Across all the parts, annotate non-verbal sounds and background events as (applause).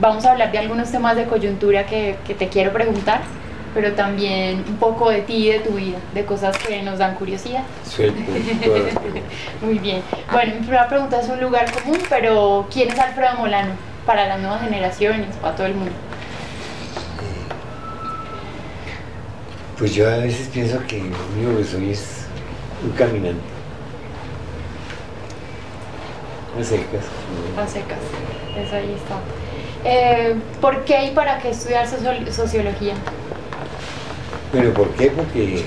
vamos a hablar de algunos temas de coyuntura que, que te quiero preguntar, pero también un poco de ti y de tu vida, de cosas que nos dan curiosidad. Preguntas. (laughs) Muy bien. Bueno, mi primera pregunta es un lugar común, pero ¿quién es Alfredo Molano para las nuevas generaciones, para todo el mundo? Pues yo a veces pienso que lo único que soy es un caminante. A secas. A secas, eso ahí está. Eh, ¿Por qué y para qué estudiar socio- sociología? Pero ¿por qué? Porque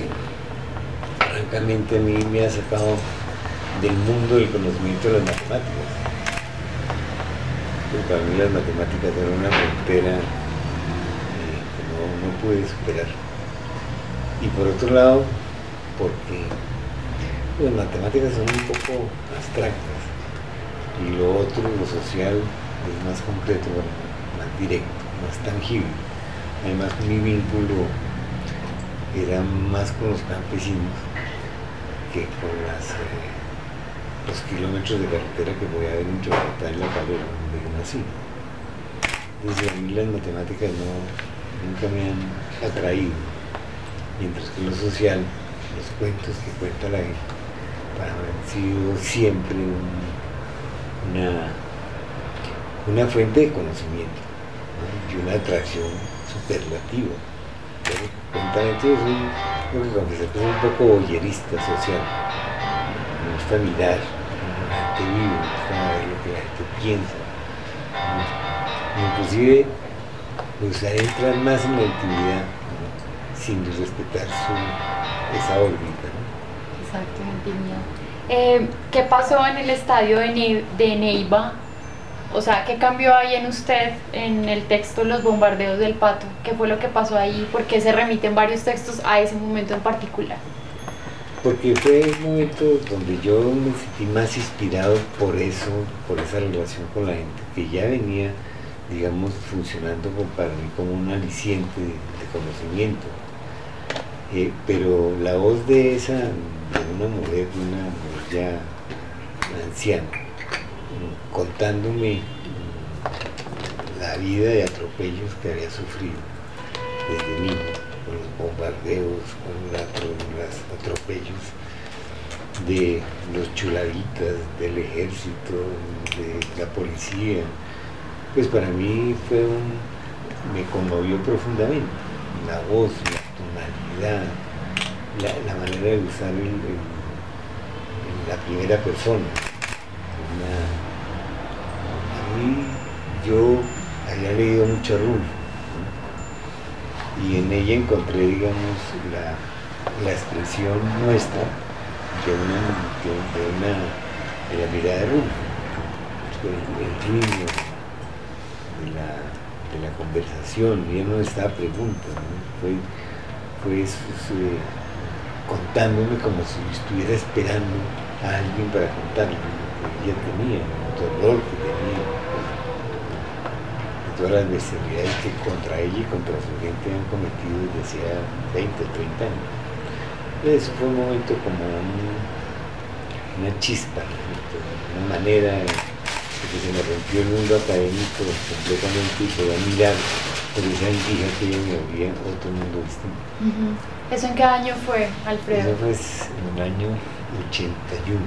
francamente a mí me ha sacado del mundo del conocimiento de las matemáticas. Para mí las matemáticas eran una frontera eh, que no, no pude superar. Y por otro lado, porque las matemáticas son un poco abstractas y lo otro, lo social, es más bueno, más directo, más tangible. Además, mi vínculo era más con los campesinos que con las, eh, los kilómetros de carretera que voy a ver entre Bogotá y La Calera, donde yo nací. Desde a mí las matemáticas no, nunca me han atraído, mientras que lo social, los cuentos que cuenta la gente, para mí han sido siempre un- una, una fuente de conocimiento ¿no? Y una atracción superlativa. Francamente, yo soy, tengo que que un poco boyerista social. Me gusta mirar cómo la gente vive, me gusta ver lo que la gente piensa. Inclusive, me gustaría entrar más en la intimidad, sin respetar su, esa órbita. ¿no? Exacto, intimidad. Eh, ¿Qué pasó en el estadio de, Ne- de Neiva? O sea, ¿qué cambió ahí en usted en el texto Los bombardeos del pato? ¿Qué fue lo que pasó ahí? ¿Por qué se remiten varios textos a ese momento en particular? Porque fue un momento donde yo me sentí más inspirado por eso, por esa relación con la gente, que ya venía, digamos, funcionando para mí como un aliciente de, conocimiento. Eh, pero la voz de esa, de una mujer, de una mujer ya anciana, contándome mm, la vida de atropellos que había sufrido desde niño, con los bombardeos, con los atropellos de los chuladitas, del ejército, de la policía, pues para mí fue un, me conmovió profundamente la voz, la tonalidad, la, manera de usar la primera persona. Yo había leído mucho a Rulfo, y en ella encontré, digamos, la, la expresión nuestra de una, de, de una, la mirada de Rulfo, el, el ritmo de la, de la conversación, no estaba pregunta, ¿no? fue, fue contándome como si estuviera esperando a alguien para contarle lo que ella tenía, el dolor que todas las bestialidades que contra ella y contra su gente han cometido desde hacía 20 o 30 años. Eso fue un momento como un- una chispa, ¿no? una manera de que se me rompió el mundo académico completamente y podía mirar esa indija que ella me abría otro mundo distinto. ¿Eso en qué año fue, Alfredo? Eso fue en el año 81.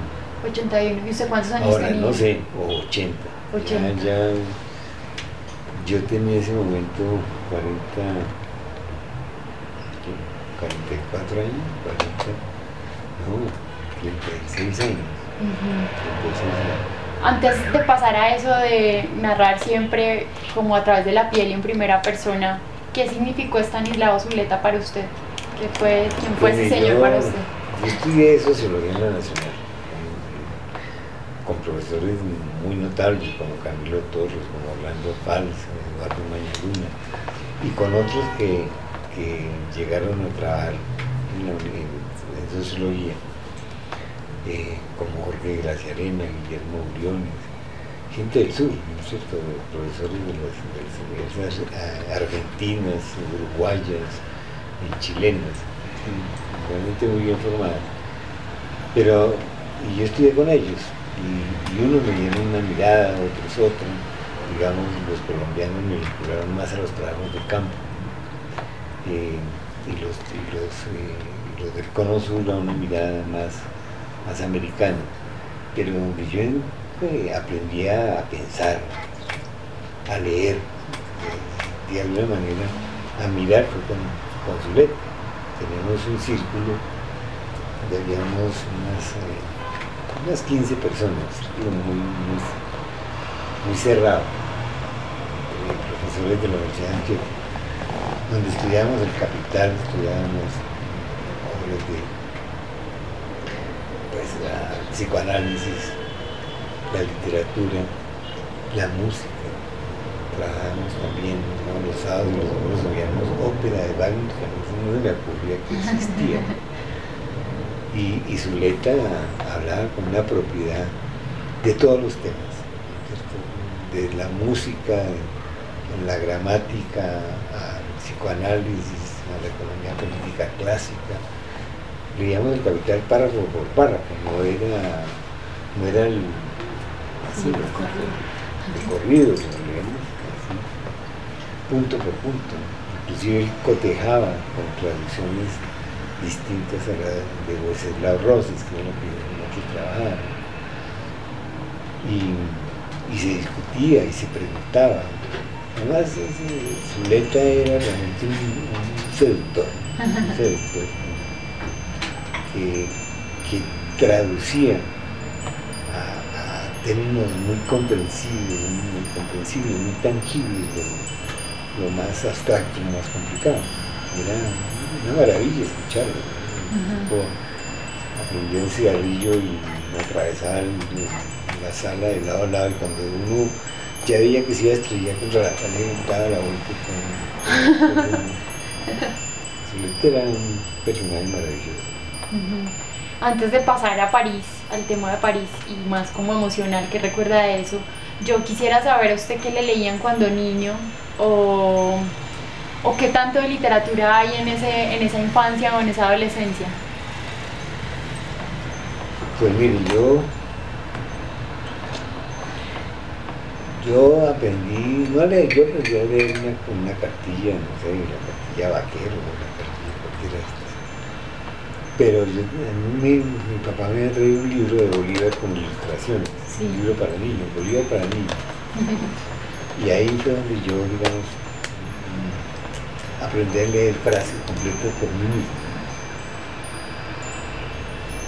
81. ¿Y usted cuántos años Ahora tenía? no sé, o 80. 80. Ya, ya- yo tenía en ese momento 40, ¿qué? 44 años, 40, no, 36 años. 36 años. Antes de pasar a eso de narrar siempre como a través de la piel y en primera persona, ¿qué significó Estanislao Zuleta para usted? ¿Qué fue, ¿Quién fue ese Pues, señor yo- para usted? Yo estudié sociología en la Nacional, con, con profesores muy notables como Camilo Torres, como Orlando Fals, Eduardo Mañaluna, y con otros que, que llegaron a trabajar en, la, en- sociología, eh, como Jorge Graciarena, Guillermo Uriones, gente del sur, ¿no es cierto? Profesores de las, de las universidades argentinas, uruguayas y chilenas, realmente muy bien formadas. Pero yo estudié con ellos, y, y unos me dieron una mirada, otros otra, digamos, los colombianos me vincularon más a los trabajos de campo. Y los, y los, eh, los del cono sur a una mirada más, más americana. Pero donde yo eh, aprendí a pensar, a leer, eh, de alguna manera a mirar fue con, con su letra. Teníamos un círculo de habíamos unas, unas 15 personas, muy, muy cerrado, eh, profesores de la Universidad de Antioquia, donde estudiábamos el capital, estudiábamos obras de pues, la psicoanálisis, la literatura, la música trabajábamos también ¿no? los sábados y los domingos veíamos ópera de Wagner, que no se me ocurría que existía. Y, y su letra hablaba con una propiedad de todos los temas, ¿cierto? De la música, en la gramática, al psicoanálisis, a la economía política clásica. Leíamos el capital párrafo por párrafo, no era, no era el, así, el corrido, punto por punto. Inclusive él cotejaba con traducciones distintas a la de Wenceslao Rosas, que era lo que, que trabajaba. Y, y, se discutía y se preguntaba. Además, su letra era realmente un, un seductor, un (laughs) seductor que, que traducía a, a, términos muy comprensibles, muy comprensibles, muy tangibles lo más abstracto, lo más complicado. Era una maravilla escucharlo. Uh -huh. Aprendió un cigarrillo y atravesaba el, la sala de lado a lado y cuando uno ya veía que se iba a estrellar contra la pared, daba la vuelta con, con, era un personaje maravilloso. Uh -huh. Antes de pasar a París, al tema de París y más como emocional que recuerda de eso, yo quisiera saber a usted qué le leían cuando niño o, o qué tanto de literatura hay en, ese, en esa infancia o en esa adolescencia. Pues mire, yo yo aprendí, no a leer, yo aprendí a leer una, una cartilla, no sé, la cartilla vaquero, la cartilla cualquiera de estas. Pero yo, a mí, mi, mi, papá me había traído un libro de Bolívar con ilustraciones, sí. un libro para niños, Bolívar para niños. (laughs) y ahí fue donde yo, digamos, aprendí a leer frases completas por mí mismo.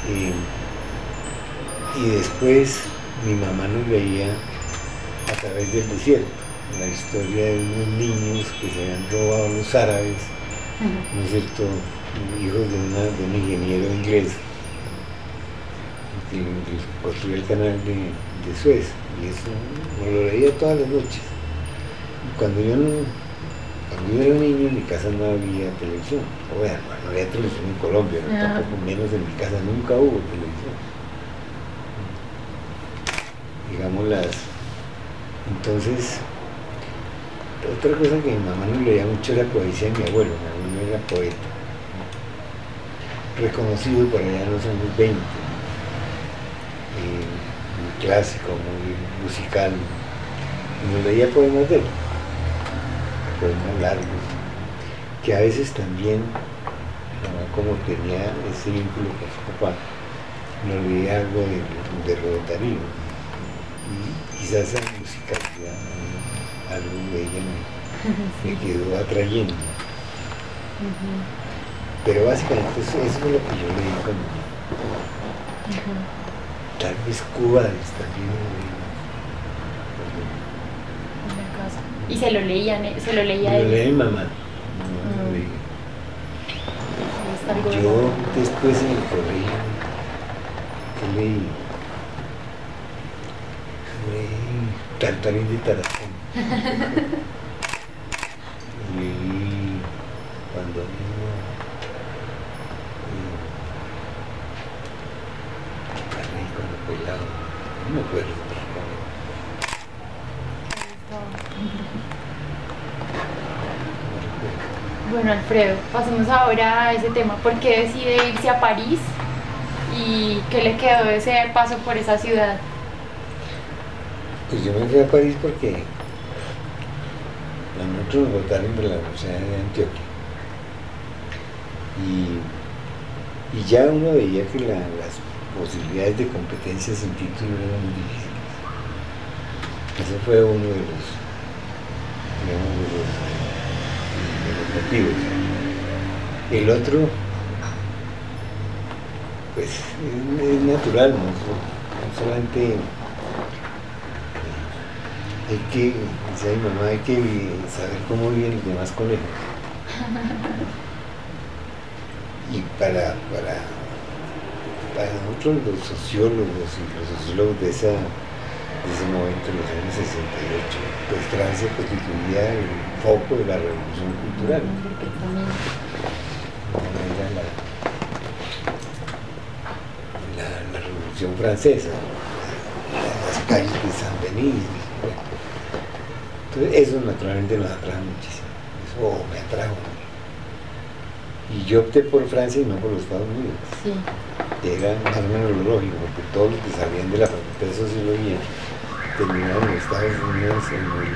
Y, y después mi mamá nos leía a través del desierto, la historia de unos niños que se habían robado los árabes, ¿no es cierto?, hijos de, una, de un ingeniero inglés que, construyó el canal de, de, Suez, y eso me lo leía todas las noches. Cuando yo no, cuando yo era niño en mi casa no había televisión, o bueno, no había televisión en Colombia, no, tampoco menos en mi casa nunca hubo televisión. Digamos las entonces, otra cosa que mi mamá no leía mucho era poesía de mi abuelo, mi abuelo era poeta, reconocido por allá en los años 20, eh, muy clásico, muy musical, y nos leía poemas de él, poemas largos, que a veces también, como tenía ese vínculo con su papá, nos leía algo de, de Darío quizás esa musicalidad, algo de ella me, (laughs) me quedó atrayendo. Uh -huh. Pero básicamente eso, eso, es lo que yo leí cuando uh -huh. Tal vez Cuba en la casa. ¿Y se lo leían, se lo leía Lo mi mamá. Uh -huh. Yo después en el colegio, que leí? De Tarazón. (laughs) y cuando niño eh, cuando pelado, no me acuerdo. (laughs) Bueno, Alfredo, pasemos ahora a ese tema. ¿Por qué decide irse a París y qué le quedó de ese paso por esa ciudad? Pues yo me fui a París porque A nosotros nos votaron de la Universidad de Antioquia. Y, y ya uno veía que la, las posibilidades de competencia sin título eran muy difíciles. Ese fue uno de los, motivos. El otro, pues es, natural. No solamente hay que, decía mi mamá, hay que saber cómo viven los demás conejos. (laughs) Y para, para, para nosotros los sociólogos y los sociólogos de, esa, de ese momento, en los años 68, pues Francia constituía el foco de la revolución cultural. Era la, la, la revolución francesa, las calles de San Denis. Entonces eso naturalmente nos atrae muchísimo, eso me atrajo. Y yo opté por Francia y no por los Estados Unidos. Sí. Era más o menos lo lógico, porque todos los que salían de la Facultad de Sociología terminaron en Estados Unidos en, el,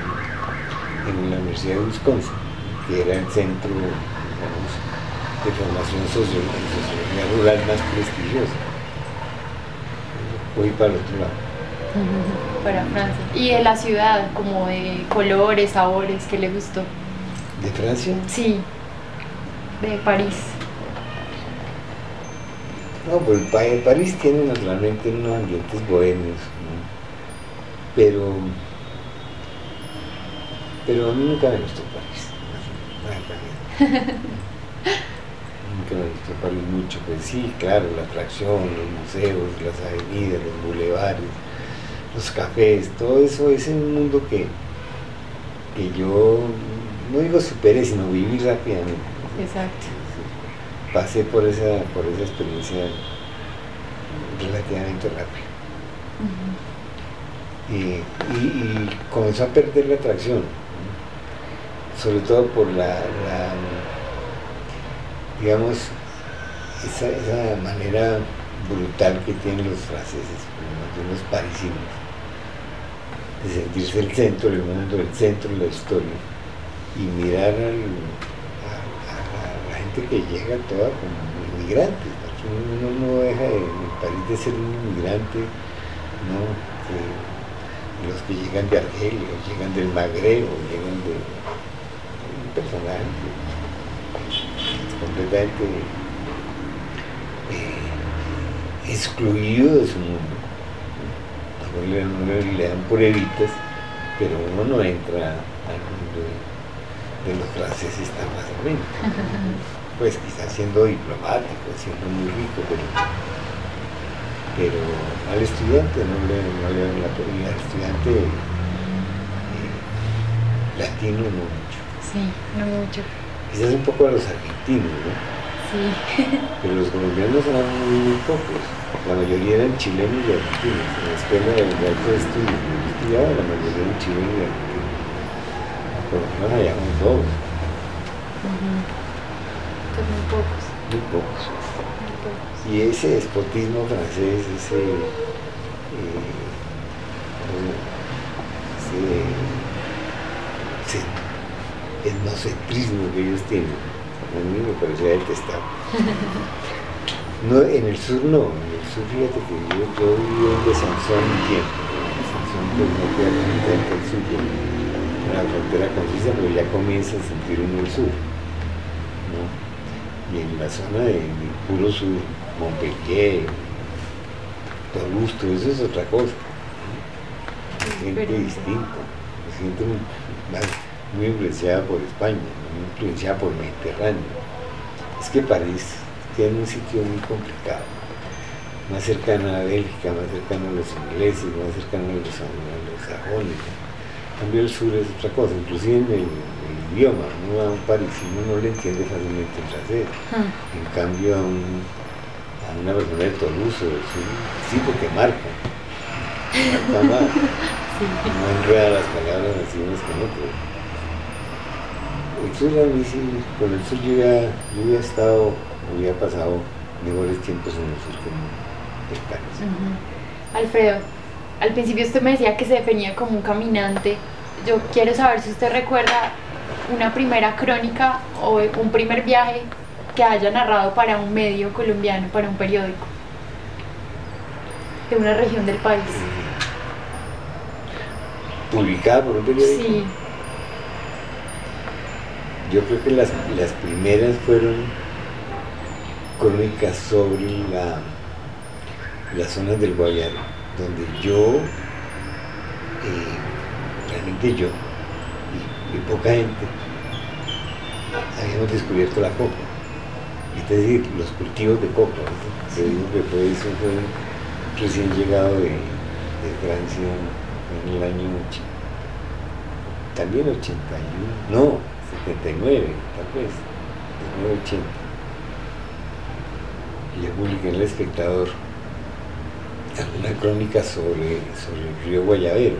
en la Universidad de Wisconsin, que era el centro digamos, de formación sociológica, en sociología rural más prestigioso. Voy para el otro lado. Para Francia. Y de la ciudad, como de colores, sabores, ¿qué le gustó? ¿De Francia? Sí, de París. No, pues Pa- París tiene naturalmente unos ambientes bohemios, ¿no? pero, pero a mí nunca me gustó París. no, (laughs) nunca me gustó París mucho, pues sí, claro, la atracción, los museos, las avenidas, los bulevares, los cafés, todo eso es un mundo que, que yo, no digo superé, sino viví rápidamente. Exacto. pasé por esa, por esa experiencia relativamente rápido. Ujú. Y, y- y comenzó a perder la atracción, sobre todo por la, la, digamos, esa, esa manera brutal que tienen los franceses, los parisinos, de sentirse el centro del mundo, el centro de la historia, y mirar a, la gente que llega toda como inmigrante. Uno no deja de- en el país de ser un inmigrante, ¿no? Los que llegan de Argelia, llegan del Magreb, llegan de un personaje completamente eh, excluido de su mundo. A uno le, dan pruebitas, pero uno no entra al mundo de, de los franceses tan fácilmente. (laughs) Pues quizás siendo diplomático, siendo muy rico, pero pero al estudiante no le, no le dan la prioridad, al estudiante eh, latino no mucho. Sí, no mucho. Quizás un poco a los argentinos, ¿no? Sí. (laughs) pero los colombianos eran muy, pocos. La mayoría eran chilenos y argentinos. En la escuela de altos estudios que estudiaba, la mayoría eran chilenos y argentinos. Por lo menos allá muy todos, muy pocos. muy pocos. Muy pocos. Y ese despotismo francés, ese, eh, ese, ese etnocentrismo que ellos tienen, a mí me parecía detestable. No, en el sur no, en el sur fíjate que yo, yo viví en Besanzón un tiempo, pues no queda del sur, en la frontera con Suiza, pero ya comienza a sentir uno el sur. ¿no? Y en la zona de, de puro sur, Montpellier, todo eso es otra cosa. Diferente. distinta, gente muy, más- muy influenciada por España, muy influenciada por el Mediterráneo. Es que París tiene un sitio muy complicado, más cercano a Bélgica, más cercano a los ingleses, más cercano a los, a los sajones. En cambio el sur es otra cosa, inclusive en el, el idioma, uno a un parisino no le entiende fácilmente el francés. Mm. En cambio, a, un- a una persona de Toulouse, del sur, sí, porque marca. Marca más. (laughs) No enreda las palabras así unas con otras. El sur a mí sí, con el sur yo ya, yo había estado, había pasado mejores tiempos en el sur que en el París. Ujú. Alfredo, al principio usted me decía que se definía como un caminante. Yo quiero saber si usted recuerda una primera crónica o un primer viaje que haya narrado para un medio colombiano, para un periódico de una región del país. ¿Publicada por un periódico? Sí. Yo creo que las, las primeras fueron crónicas sobre la, las zonas del Guayaro, donde yo, eh, realmente yo, y, poca gente, habíamos descubierto la coca. Es decir, los cultivos de coca. ¿no? Yo digo que fue eso, fue recién llegado de, de Francia en el año 80, también 81, no, 79, tal vez, 1980. Y yo publiqué en El Espectador una crónica sobre, sobre el río Guayabero.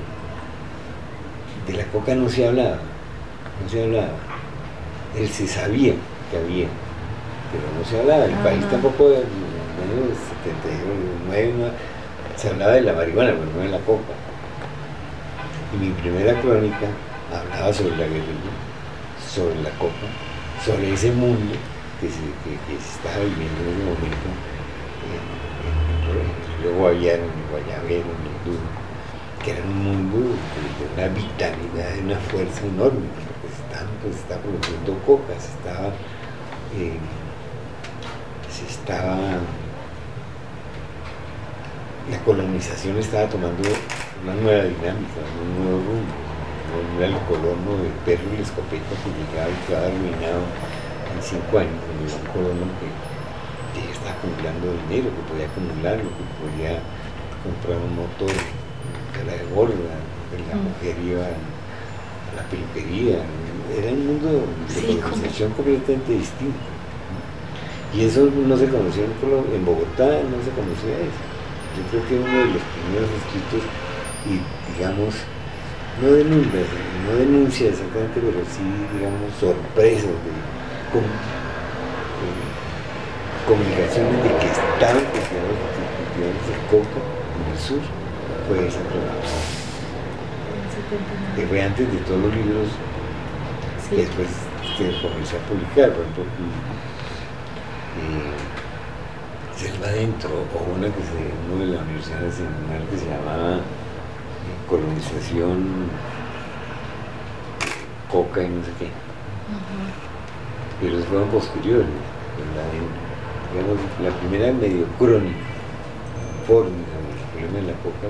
De la coca no se hablaba, no se hablaba. Él se sabía que había, pero no se hablaba. El país tampoco, en el año 79, no, se hablaba de la marihuana, pero no de la coca. Y mi primera crónica hablaba sobre la guerrilla, sobre la coca, sobre ese mundo que se, que, viviendo en ese momento en, en, en en el Guayabero, en el Duro, que era un mundo de, una vitalidad, de una fuerza enorme, porque se estaba, pues, estaba produciendo coca, se estaba, eh, se estaba, la colonización estaba tomando una nueva dinámica, un nuevo rumbo. Era el colono del perro y la escopeta que llegaba y quedaba arruinado en cinco años, era un colono que, que ya estaba acumulando dinero, que podía acumularlo, que podía comprar un motor de la de borda, que la Mm. mujer iba a la peluquería. Era un mundo de Sí, colonización completamente distinto. Y eso no se conocía en, Colo- en Bogotá, no se conocía eso. Yo creo que uno de los primeros escritos, y digamos, no denuncia, no denuncia exactamente, pero sí, digamos, sorpresas de, com- eh, comunicaciones de que cultivados cultivadores de coca en el sur, fue esa crónica. Que fue antes de todos los libros Sí. que después se comenzó a publicar, por ejemplo, eh, Selva Adentro, o una que se, uno de la Universidad Nacional que se llamaba Colonización Coca y no sé qué, pero esos fueron posteriores. La, digamos, la primera medio crónica, sobre el problema de la coca,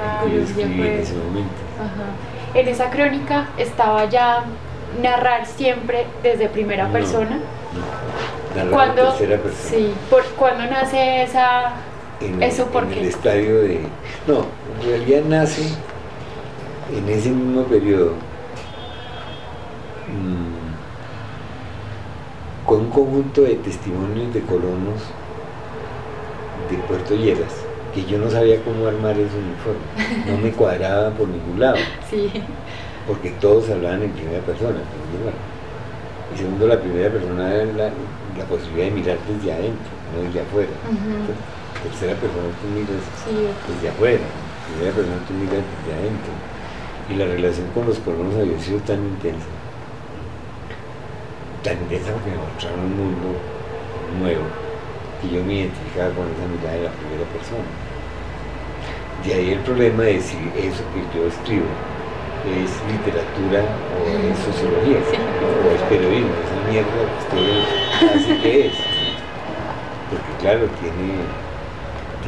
Ah, que yo escribí en ese momento. Ajá. En esa crónica estaba ya narrar siempre desde primera No, persona. no. Narrar en ¿Cuándo, tercera persona. sí, por, ¿cuándo nace esa...? En, ¿Eso el, en el estadio de... No, en realidad nace en ese mismo periodo. Mm, con un conjunto de testimonios de colonos de Puerto Lleras, que yo no sabía cómo armar ese uniforme, no me (laughs) cuadraba por ningún lado, Sí. porque todos hablaban en primera persona, y segundo la primera persona era la, la posibilidad de mirar desde adentro, no desde afuera. Tercera persona tú miras Sí, desde afuera, primera persona tú miras desde adentro. Y la relación con los colonos había sido tan intensa, tan intensa porque me mostraron un mundo nuevo, que yo me identificaba con esa mirada de la primera persona. De ahí el problema de si eso que yo escribo es literatura o es sociología, Sí. o es periodismo, esa mierda que ustedes así que es. Porque claro, tiene,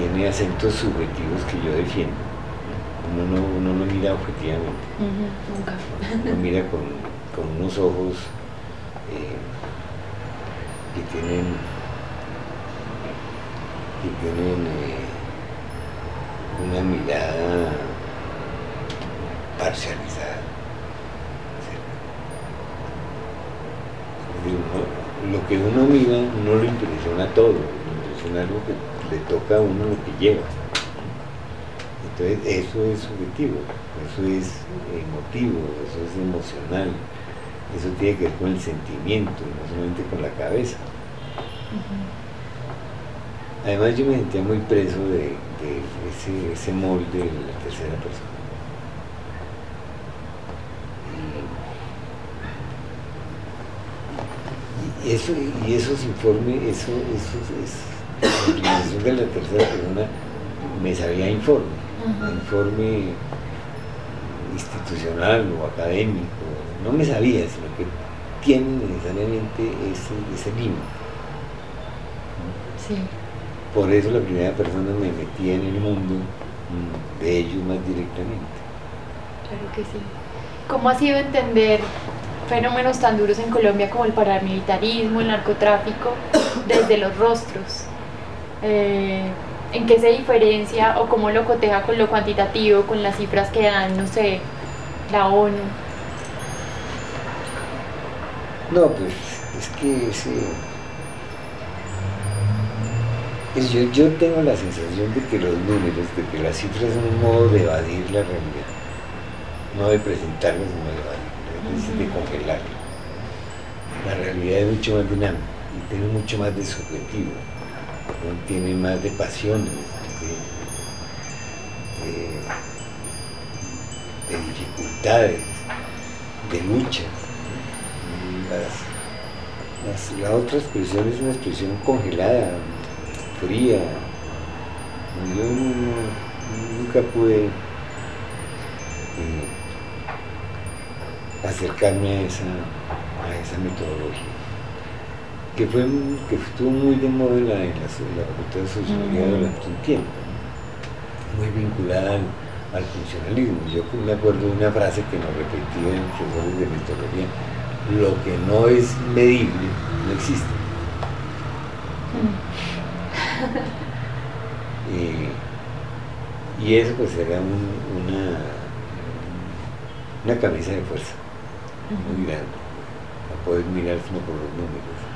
tiene acentos subjetivos que yo defiendo. Uno no, uno no mira objetivamente, Nunca. uno mira con, con unos ojos eh, que tienen, que tienen eh, una mirada parcializada. Uno- lo que uno mira no lo impresiona todo, impresiona algo que le toca a uno lo que lleva. Entonces eso es subjetivo, eso es emotivo, eso es emocional, eso tiene que ver con el sentimiento, no solamente con la cabeza. Además yo me sentía muy preso de, de ese, ese molde de la tercera persona. y, eso, y esos informes, eso, eso es, la de la tercera persona me sabía informe, informe institucional o académico, no me sabía, sino que tiene necesariamente ese, ese límite. Sí. Por eso la primera persona me metía en el mundo mm, de ellos más directamente. Claro que sí. ¿Cómo ha sido entender fenómenos tan duros en Colombia como el paramilitarismo, el narcotráfico, desde los rostros? Eh, ¿En qué se diferencia o cómo lo coteja con lo cuantitativo, con las cifras que dan, no sé, la ONU? No, pues es que yo, yo, tengo la sensación de que los números, de que las cifras son un modo de evadir la realidad, no de presentarlas, sino de evadirla, de congelarla. La realidad es mucho más dinámica y tiene mucho más de subjetivo, tiene más de pasiones, de dificultades, de luchas la otra expresión es una expresión congelada, fría. Yo nunca pude eh, acercarme a esa, a esa metodología, que, fue, que estuvo muy de moda en la, en la, Facultad de Sociología durante un tiempo, muy vinculada al, funcionalismo. Yo me acuerdo de una frase que nos repetían profesores de metodología, lo que no es medible no existe. Mm. y, eso pues era una, una camisa de fuerza muy grande, a poder mirar sino por los números.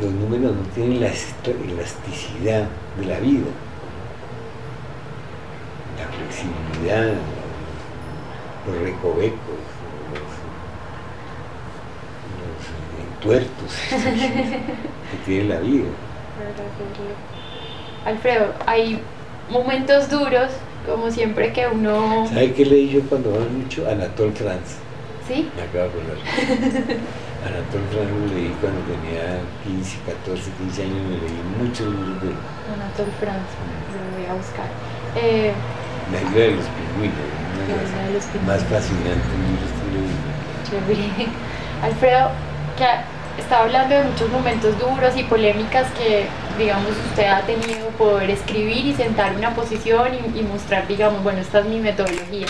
Los números no tienen la elasticidad de la vida, la flexibilidad, los recovecos, los, entuertos (laughs) que tiene la vida. Alfredo, hay momentos duros, como siempre que uno... ¿Sabe qué leí yo cuando hablo mucho? Anatole France. ¿Sí? Me acabo de acordar. (laughs) Anatole France lo leí cuando tenía 15, 14, 15 años, me leí muchos libros de Anatole France, lo voy a buscar. Eh, la isla de los pingüinos más fascinante (laughs) Alfredo, que está hablando de muchos momentos duros y polémicas que, digamos, usted ha tenido poder escribir y sentar una posición y, mostrar, digamos, bueno, esta es mi metodología.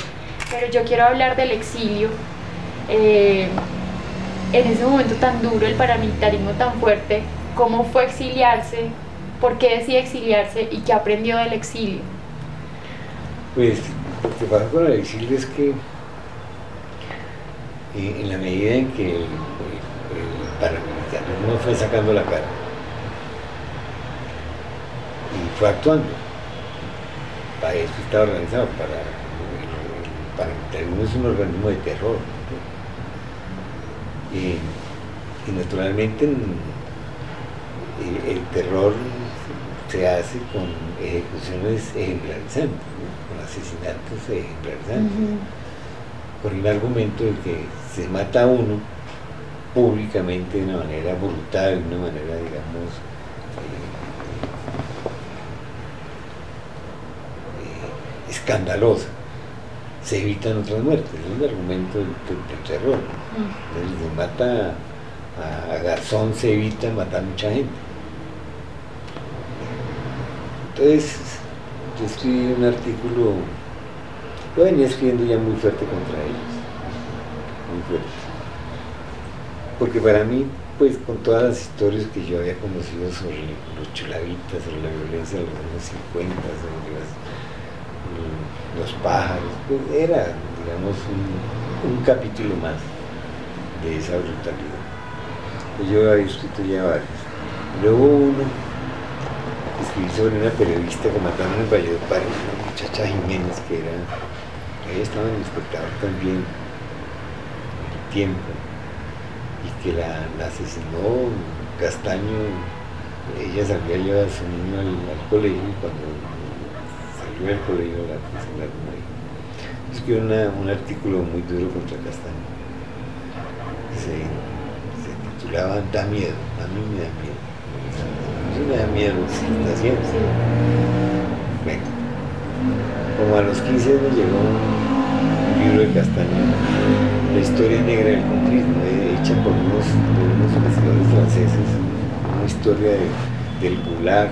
Pero yo quiero hablar del exilio. Eh, en ese momento tan duro, el paramilitarismo tan fuerte, ¿cómo fue exiliarse? ¿Por qué decide exiliarse y qué aprendió del exilio? Pues lo que pasa con el exilio es que eh, en la medida en que el, paramilitarismo fue sacando la cara y fue actuando, para eso está organizado, para el, paramilitarismo es un organismo de terror. Y, naturalmente el, terror se hace con ejecuciones ejemplarizantes asesinatos ejemplarizantes, por el argumento de que se mata a uno públicamente de una manera brutal, de una manera, digamos, eh, eh, escandalosa. Se evitan otras muertes, es un argumento del, terror. se mata a, a Garzón, se evita matar a mucha gente. Entonces, yo escribí un artículo, lo venía escribiendo ya muy fuerte contra ellos, muy fuerte. Porque para mí, pues con todas las historias que yo había conocido sobre los chulavitas, sobre la violencia de los años 50, sobre los pájaros, pues era, digamos, un, capítulo más de esa brutalidad. Pues yo había escrito ya varios. Luego uno escribí sobre una periodista que mataron en Valledupar, una muchacha Jiménez que era, ella estaba en el espectador también el tiempo y que la, asesinó Castaño, ella salió a llevar a su niño al, colegio y cuando colegio la asesinaron ahí. Escribió un artículo muy duro contra Castaño. se, se titulaba Da miedo, a mí me da miedo. A mí me da miedo está haciendo. Como a los 15 años llegó un libro de Castañeda, La historia negra del comunismo, eh, hecha por unos, por franceses, una historia de- del Gulag,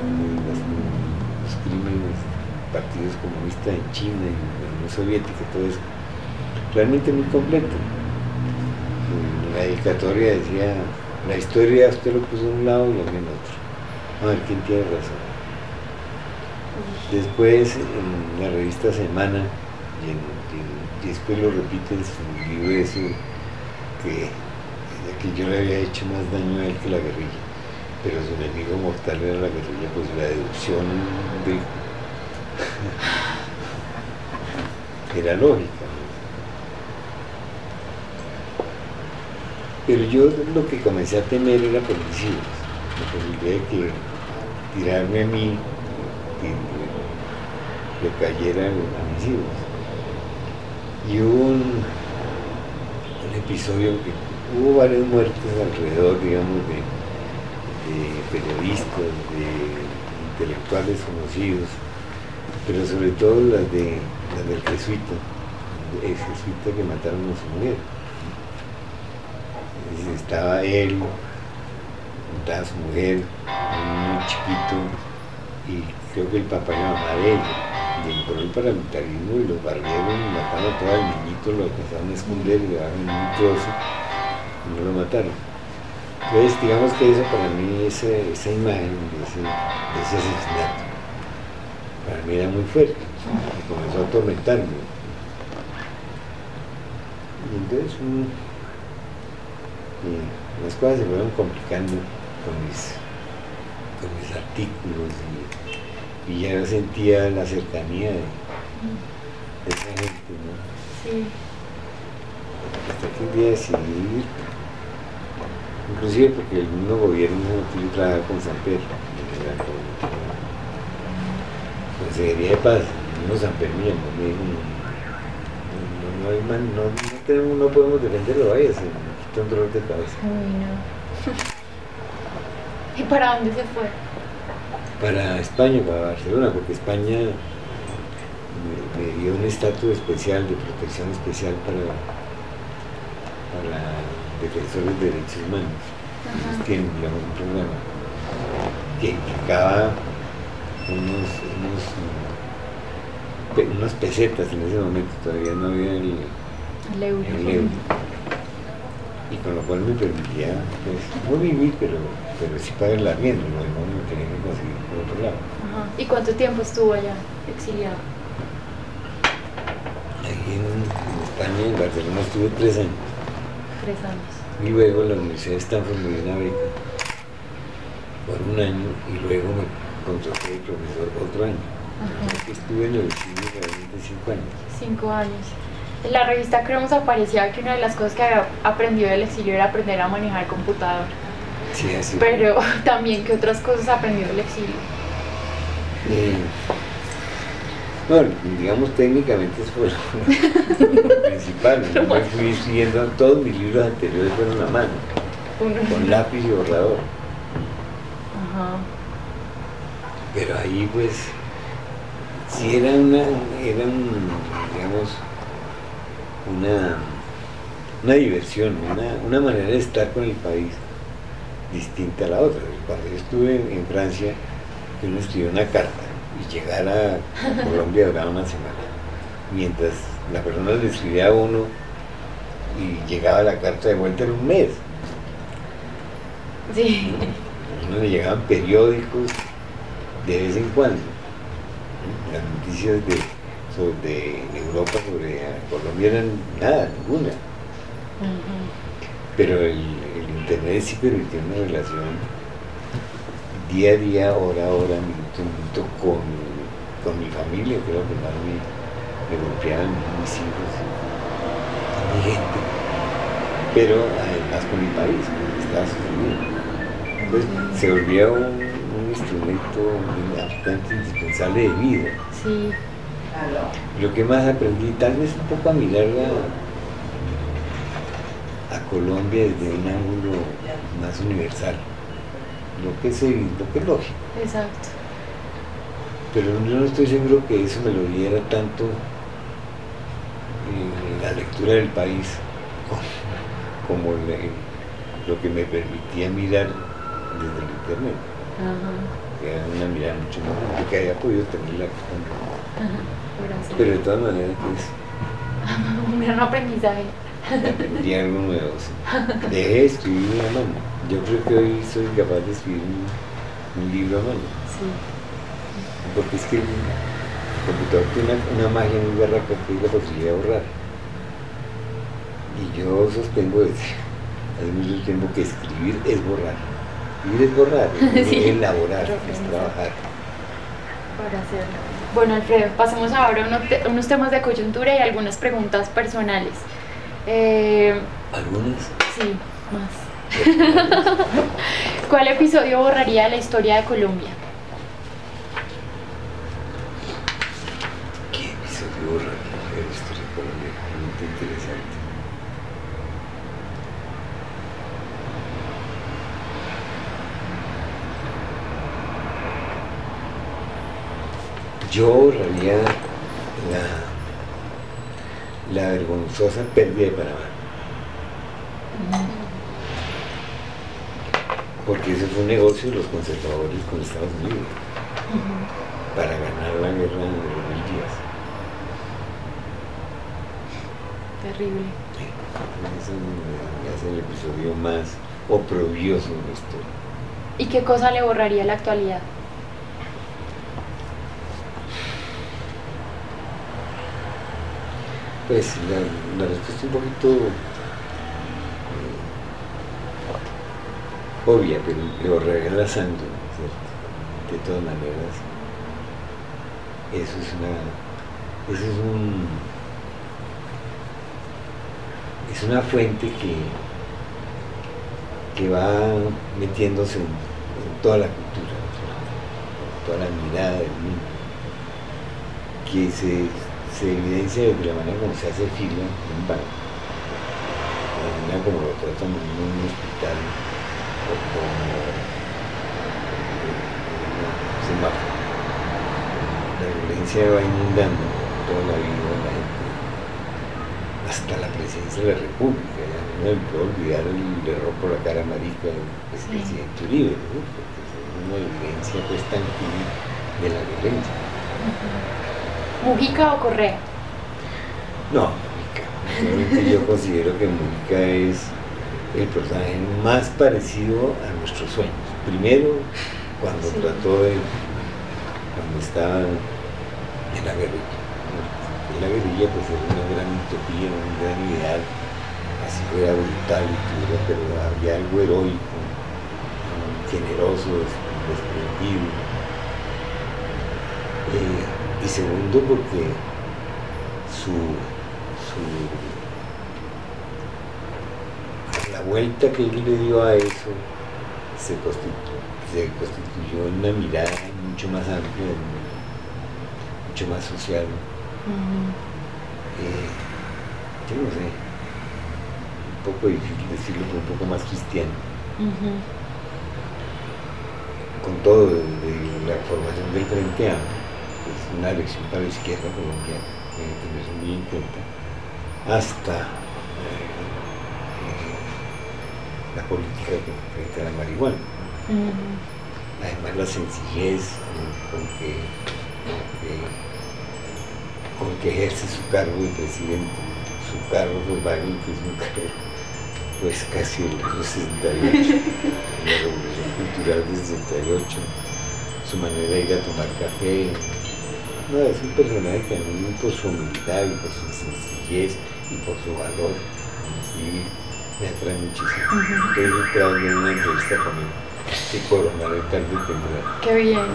partidos comunistas en China, en la Unión Soviética, todo eso. Realmente muy completo. La dedicatoria decía, la historia usted lo puso en un lado y lo en otro. A ver quién tiene razón. Después en la revista Semana, y después lo repite en su libro ese, que, que yo le había hecho más daño a él que la guerrilla, pero su enemigo mortal era la guerrilla, pues la deducción de, era lógica. Pero yo lo que comencé a temer era hijos, la posibilidad de que tirarme a mí, que le, le cayera a mis hijos. Y hubo un, un episodio que hubo varios muertos alrededor, digamos, de periodistas, de intelectuales conocidos, pero sobre todo las, de, las del jesuita, el jesuita que mataron a su mujer. Estaba él, estaba su mujer, niño chiquito, y creo que el papá y la mamá de ella. Y entró el paramilitarismo y los barrieron y mataron a todo el niñito, lo alcanzaron a esconder y le daban un trozo y no lo mataron. Entonces, digamos que eso para mí, esa, esa imagen de ese, de ese asesinato, era muy fuerte y comenzó a atormentarme. Y entonces y las cosas se fueron complicando con mis, con mis artículos y, y ya sentía la cercanía de, de esa gente, ¿no? Sí. Hasta que un día decidí ir, inclusive porque el mismo gobierno que yo trabajaba con San Pedro, en la Consejería de Paz, el mismo San Pedro me llamó, me dijo, no, no, no, no, no tenemos- no podemos defenderlo, vaya, se me quita un dolor de cabeza. Uy, no. ¿Y para dónde se fue? para España, para Barcelona, porque España me, me dio un estatus especial de protección especial para, para defensores de derechos humanos. Ellos tienen, digamos, un programa que implicaba unos, unas pesetas en ese momento, todavía no había el, El euro. el euro. Y con lo cual me permitía, pues, no vivir, pero, pero sí pagar el arriendo, lo demás me tenía que conseguir por otro lado. Ajá. ¿Y cuánto tiempo estuvo allá exiliado? En, en España, en Barcelona, estuve tres años. Tres años. Y luego la Universidad de Stanford me dio una beca por un año y luego me contraté de profesor otro año. Estuve en el realmente cinco años. Cinco años. En la revista Cromos aparecía que una de las cosas que había aprendido del exilio era aprender a manejar computador. Sí, así. Pero (laughs) también, ¿qué otras cosas aprendió del exilio? Eh, bueno, digamos técnicamente eso fue lo (laughs) principal. Yo me fui siguiendo, todos mis libros anteriores fueron a mano, con lápiz y borrador. Ajá. Pero ahí pues sí era una, era un, digamos, una, una diversión, una, una manera de estar con el país distinta a la otra. Cuando yo estuve en, en Francia, uno escribía una carta y llegar a Colombia duraba una semana. Mientras la persona le escribía a uno y llegaba la carta de vuelta en un mes. Sí. A uno le llegaban periódicos de vez en cuando. Las noticias de, sobre, Europa sobre Colombia eran nada, ninguna. Pero el, Internet sí permitió una relación día a día, hora a hora, minuto a minuto con, con mi familia, lo que más me, me golpeaban, mis hijos, mi gente. Pero además con mi país, con estaba sucediendo. Entonces se volvía un instrumento absolutamente indispensable de vida. Sí. Lo que más aprendí, tal vez un poco a mirar a, Colombia desde un ángulo más universal, lo que es, lo que es lógico. Exacto. Pero yo no estoy seguro que eso me lo diera tanto la lectura del país como, lo que me permitía mirar desde el internet. Que era una mirada mucho más que había podido tenerla Pero de todas maneras, pues. (laughs) un gran aprendizaje. Aprendí algo nuevo. (laughs) Dejé de escribir a mano. Yo creo que hoy soy capaz de escribir un, libro a mano. Sí. Porque es que el computador tiene una, magia muy barraca que es la posibilidad de borrar. Y yo sostengo desde hace mucho tiempo que escribir es borrar. Escribir es borrar, (laughs) es elaborar, es trabajar. Para hacerlo. Bueno, Alfredo, pasemos ahora a unos, temas de coyuntura y algunas preguntas personales. Eh, ¿Algunas? Sí, más. (laughs) ¿Cuál episodio borraría la historia de Colombia? Yo borraría la, la vergonzosa pérdida de Panamá. Porque ese fue un negocio de los conservadores con Estados Unidos para ganar la guerra en los días. Terrible. Ese es el episodio más oprobioso de la historia. ¿Y qué cosa le borraría la actualidad? Pues la, respuesta es un poquito eh, obvia, pero, regalazando, ¿cierto? De todas maneras, eso es una. Eso es un. Es una fuente que, que va metiéndose en, toda la cultura, en toda la mirada del mundo, que se se evidencia de la manera como se hace fila en un banco, la manera como lo tratan en un hospital o como un semáforo. La violencia va inundando toda la vida de la gente, hasta la presidencia de la República. Ya no me puedo olvidar el error por la cara marica del presidente Uribe, porque es una evidencia pues tangible de la violencia. ¿Mujica o Correa? No, Mujica. yo considero que Mujica es el personaje más parecido a nuestros sueños. Primero, cuando trató de. cuando estaba en la guerrilla. En la guerrilla, pues era una gran utopía, un gran ideal. Así fuera brutal y todo, pero había algo heroico, generoso, desprendido. Y segundo porque su, la vuelta que él le dio a eso se constituyó, en una mirada mucho más amplia, mucho más social. Eh, yo no sé, un poco difícil decirlo, pero un poco más cristiano. Con todo de la formación del Frente Amplio una elección para la izquierda colombiana, que hay que tenerse muy en cuenta, hasta eh, eh, la política frente a la marihuana. Además la sencillez con que, con que, ejerce su cargo de presidente, su cargo Volkswagen, que es un cargo pues casi el (laughs) 68, la revolución cultural del 68, su manera de ir a tomar café, no, es un personaje que a mí por su humildad y por su sencillez y por su valor, sí, me atrae muchísimo. Estoy detrás de una entrevista con él que coronaré tarde y temprano. Qué bien.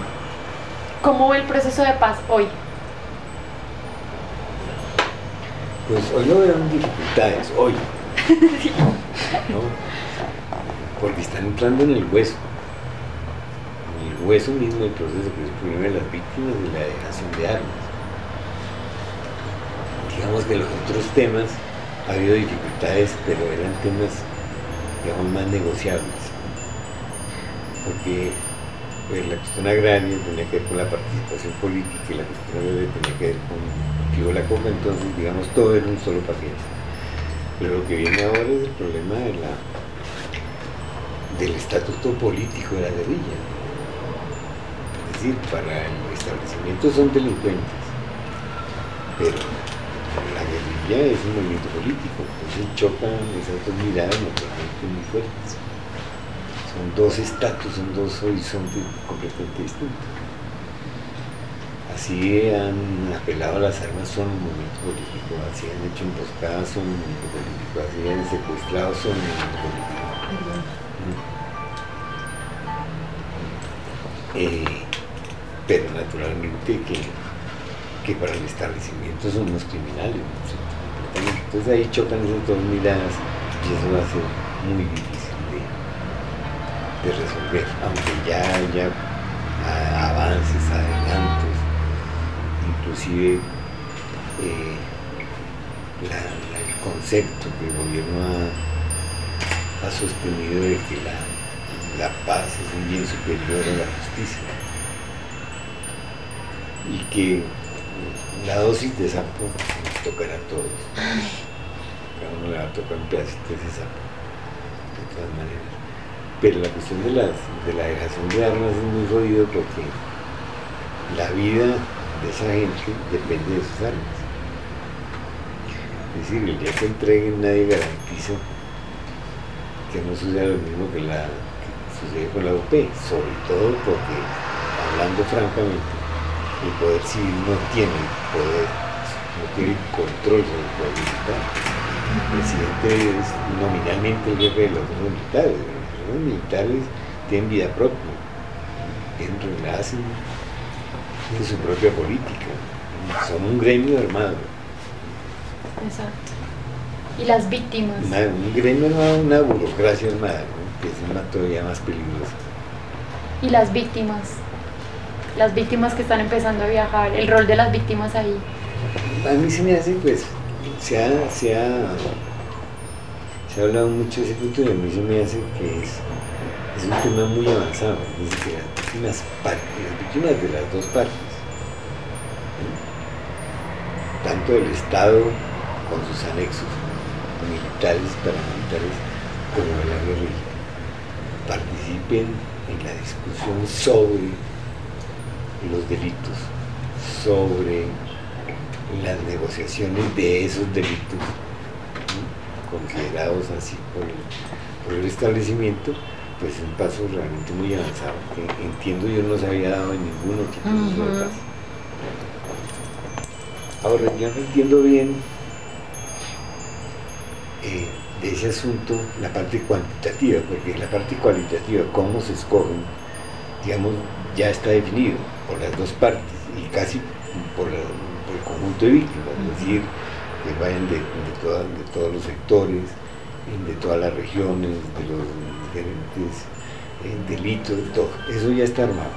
¿Cómo ve el proceso de paz hoy? Pues hoy lo veo en dificultades, hoy. (laughs) ¿no? Porque están entrando en el hueso hueso mismo del proceso que primero de las víctimas de la dejación de armas. Digamos que los otros temas ha habido dificultades, pero eran temas, digamos, más negociables. Porque pues, la cuestión agraria tenía que ver con la participación política y la cuestión agraria tenía que ver con el cultivo de la coca, entonces, digamos, todo era un solo paquete. Pero lo que viene ahora es el problema de la, del estatuto político de la guerrilla. Decir, para el establecimiento son delincuentes, pero la guerrilla es un movimiento político, entonces chocan esas dos miradas naturalmente muy fuertes. Son dos estatus, son dos horizontes completamente distintos. Así han apelado a las armas, son un movimiento político, así han hecho emboscadas, son un movimiento político, así han secuestrado, son un movimiento político. Eh, naturalmente que, que para el establecimiento son unos criminales. ¿no? Entonces ahí chocan esas dos miradas y eso va a ser muy difícil de, resolver, aunque ya haya avances, adelantos, inclusive eh, el concepto que el gobierno ha, ha sostenido de que la, la paz es un bien superior a la justicia y que la dosis de sapo nos tocará a todos. Cada uno le va a tocar un pedacito de ese sapo, de todas maneras. Pero la cuestión de, las, de la dejación de armas es muy jodido porque la vida de esa gente depende de sus armas. Es decir, el día que entreguen nadie garantiza que no suceda lo mismo que, la, que sucede con la UP, sobre todo porque, hablando francamente, el poder civil no tiene poder, no tiene control sobre el poder militar. El presidente es nominalmente el jefe de los militares. Los militares tienen vida propia, tienen relación de su propia política. Son un gremio armado. Exacto. Y las víctimas. Una, un gremio armado, una burocracia armada, ¿no? que es una todavía más peligrosa. Y las víctimas. Las víctimas que están empezando a viajar, el rol de las víctimas ahí. A mí se me hace, pues, se ha, se ha, se ha hablado mucho de ese punto y a mí se me hace que es, es un tema muy avanzado. Es decir, las víctimas, las víctimas de las dos partes, tanto del Estado con sus anexos militares, paramilitares, como de la guerrilla, participen en la discusión sobre los delitos, sobre las negociaciones de esos delitos, considerados así por el, por el, establecimiento, pues es un paso realmente muy avanzado, que entiendo yo no se había dado en ningún otro proceso uh -huh. de. Ahora, yo no entiendo bien eh, de ese asunto la parte cuantitativa, porque la parte cualitativa, cómo se escogen, digamos, ya está definido por las dos partes y casi por, la, por el conjunto de víctimas, es decir, que vayan de, de, todas, de todos los sectores, de todas las regiones, de los diferentes eh, delitos, de todo. Eso ya está armado.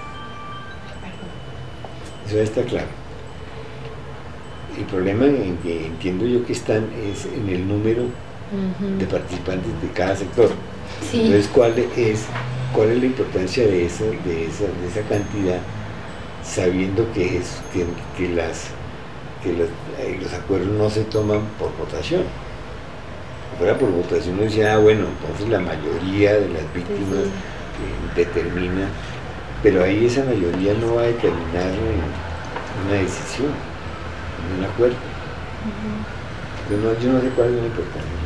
Eso ya está claro. El problema en que entiendo yo que están es en el número uh -huh. de participantes de cada sector. Sí. Entonces, ¿cuál es, cuál es la importancia de esa, de esa, de esa cantidad, sabiendo que, es, que, que las, que los, eh, los, acuerdos no se toman por votación? Si fuera por votación, uno decía, ah, bueno, entonces la mayoría de las víctimas sí. eh, determina, pero ahí esa mayoría no va a determinar una decisión, un acuerdo. Uh -huh. yo, no, yo no sé cuál es la importancia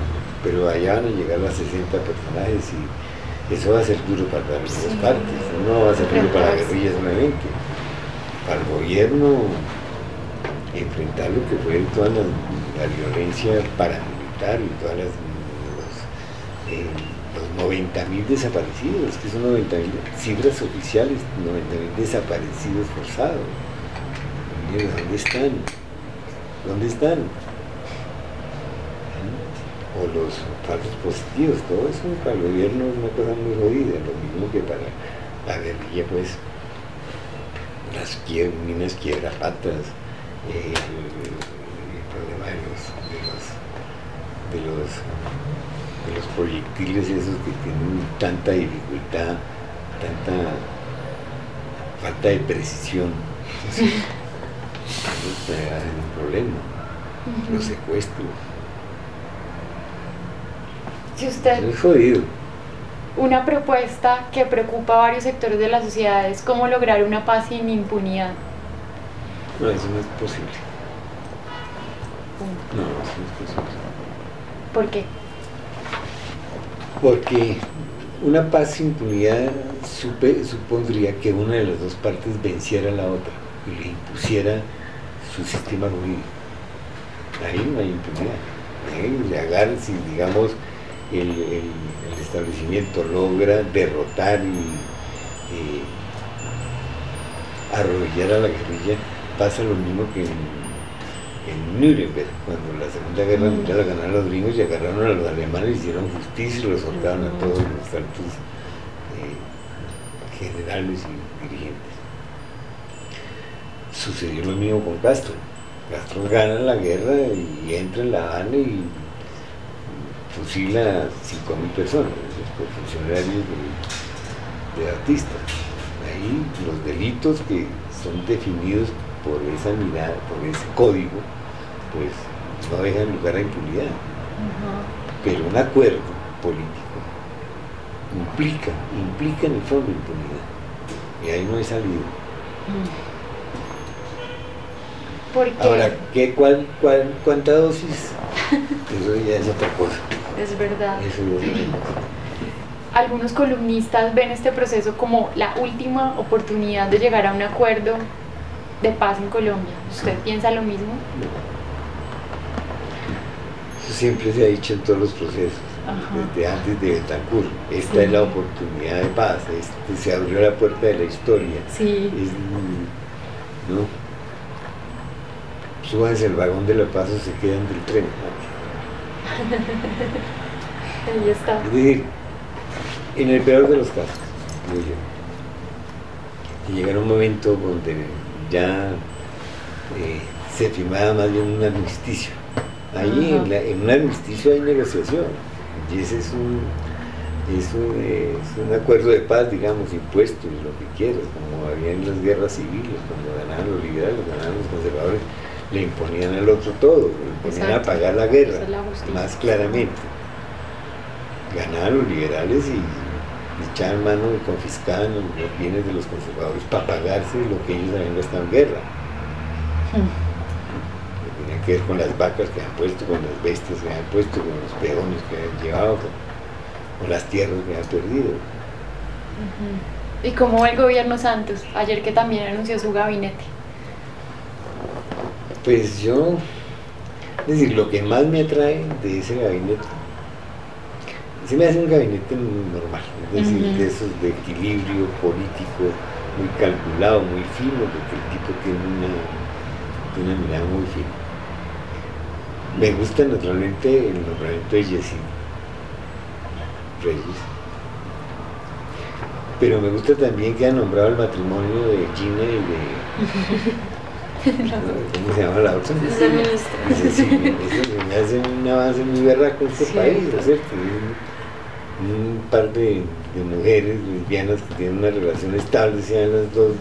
pero allá van a llegar las 60 personajes y eso va a ser duro para las dos partes, no va a ser duro para las guerrillas nuevamente. Para el gobierno enfrentar lo que fue toda la, la violencia paramilitar y todas las los, eh, los 90 mil desaparecidos, que son 90 mil cifras oficiales, 90 mil desaparecidos forzados. ¿Dónde están? ¿Dónde están? O los falsos positivos, todo eso para el gobierno es una cosa muy jodida, lo mismo que para la guerrilla, pues, las minas quiebra patas, eh, el, problema de los, de los, de los, de los proyectiles esos que tienen tanta dificultad, tanta falta de precisión. (laughs) Eso hacen un problema. Los secuestros. Si usted, es jodido. una propuesta que preocupa a varios sectores de la sociedad es cómo lograr una paz sin impunidad. No, eso no es posible. No, eso no es posible. ¿Por qué? Porque una paz sin impunidad supe- supondría que una de las dos partes venciera a la otra y le impusiera su sistema jurídico. Ahí no hay impunidad. Ahí le agarra, si digamos el, el- el establecimiento logra derrotar y eh, arrollar a la guerrilla, pasa lo mismo que en, en Nuremberg, cuando la Segunda Guerra Mm. Mundial la ganaron los gringos y agarraron a los alemanes, hicieron justicia y los soltaron a todos los altos eh, generales y dirigentes. Sucedió lo mismo con Castro. Castro gana la guerra y entra en La Habana y fusila a 5.000 personas, por funcionarios de, de Batista. Ahí los delitos que son definidos por esa mirada, por ese código, pues no dejan lugar a impunidad. Pero un acuerdo político implica, implica en el fondo impunidad. Y ahí no he salido. Porque Ahora, ¿qué, cuál, cuál, ¿cuánta dosis? (laughs) Eso ya es otra cosa. Es verdad. Eso es. Algunos columnistas ven este proceso como la última oportunidad de llegar a un acuerdo de paz en Colombia. ¿Usted piensa lo mismo? Eso siempre se ha dicho en todos los procesos, Ajá. desde antes de Betancourt. Esta es la oportunidad de paz, este, se abrió la puerta de la historia. Sí. Es, ¿no? Súbanse el vagón de la paz o se quedan del tren. (laughs) Ahí está. Es decir, en el peor de los casos, digo yo, que llegara un momento donde ya eh, se firmaba más bien un armisticio. Ahí en, la- en un armisticio hay negociación y ese es un, es un, eh, es un acuerdo de paz, digamos, impuestos, lo que quieras, como había en las guerras civiles, cuando ganaban los liberales, ganaban los conservadores, le imponían al otro todo, le imponían a pagar la guerra, la más claramente ganaban los liberales y echaban mano y confiscaban los los bienes de los conservadores para pagarse lo que ellos habían gastado en guerra. Que tenía que ver con las vacas que habían puesto, con las bestias que habían puesto, con los peones que habían llevado, con, con las tierras que habían perdido. ¿Y cómo va el gobierno Santos? Ayer que también anunció su gabinete. Pues yo, es decir, lo que más me atrae de ese gabinete, se me hace un gabinete normal, es decir, de esos de equilibrio político muy calculado, muy fino, porque el tipo tiene una, tiene una mirada muy fina. Me gusta naturalmente el nombramiento de Yesid Reyes, pero me gusta también que ha nombrado el matrimonio de Gina y de... (laughs) ¿Cómo se llama la otra? La ministra. Sí, me hace un avance muy berraco en este Sí. país, ¿no es cierto? Un, un par de, de mujeres lesbianas que tienen una relación estable, sean las dos.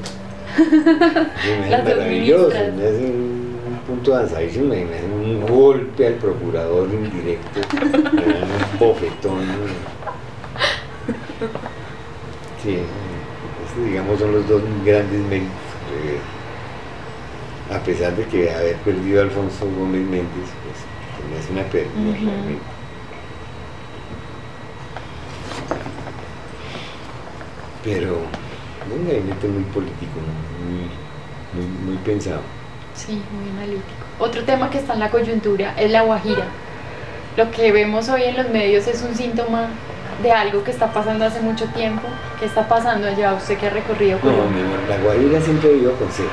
Me (laughs) hace maravilloso, ministras. me hace un, un punto avanzadísimo, me hace un golpe al procurador indirecto, me da un bofetón. Sí, digamos son los dos grandes méritos. eh, a pesar de que haber perdido a Alfonso Gómez Méndez, pues me hace una pérdida Ujú. realmente. Pero un gabinete muy político, muy, muy, muy pensado. Sí, muy analítico. Otro tema que está en la coyuntura es la Guajira. Lo que vemos hoy en los medios es un síntoma de algo que está pasando hace mucho tiempo. ¿Qué está pasando allá? Usted que ha recorrido No, mi amor, la Guajira siempre vivió con C.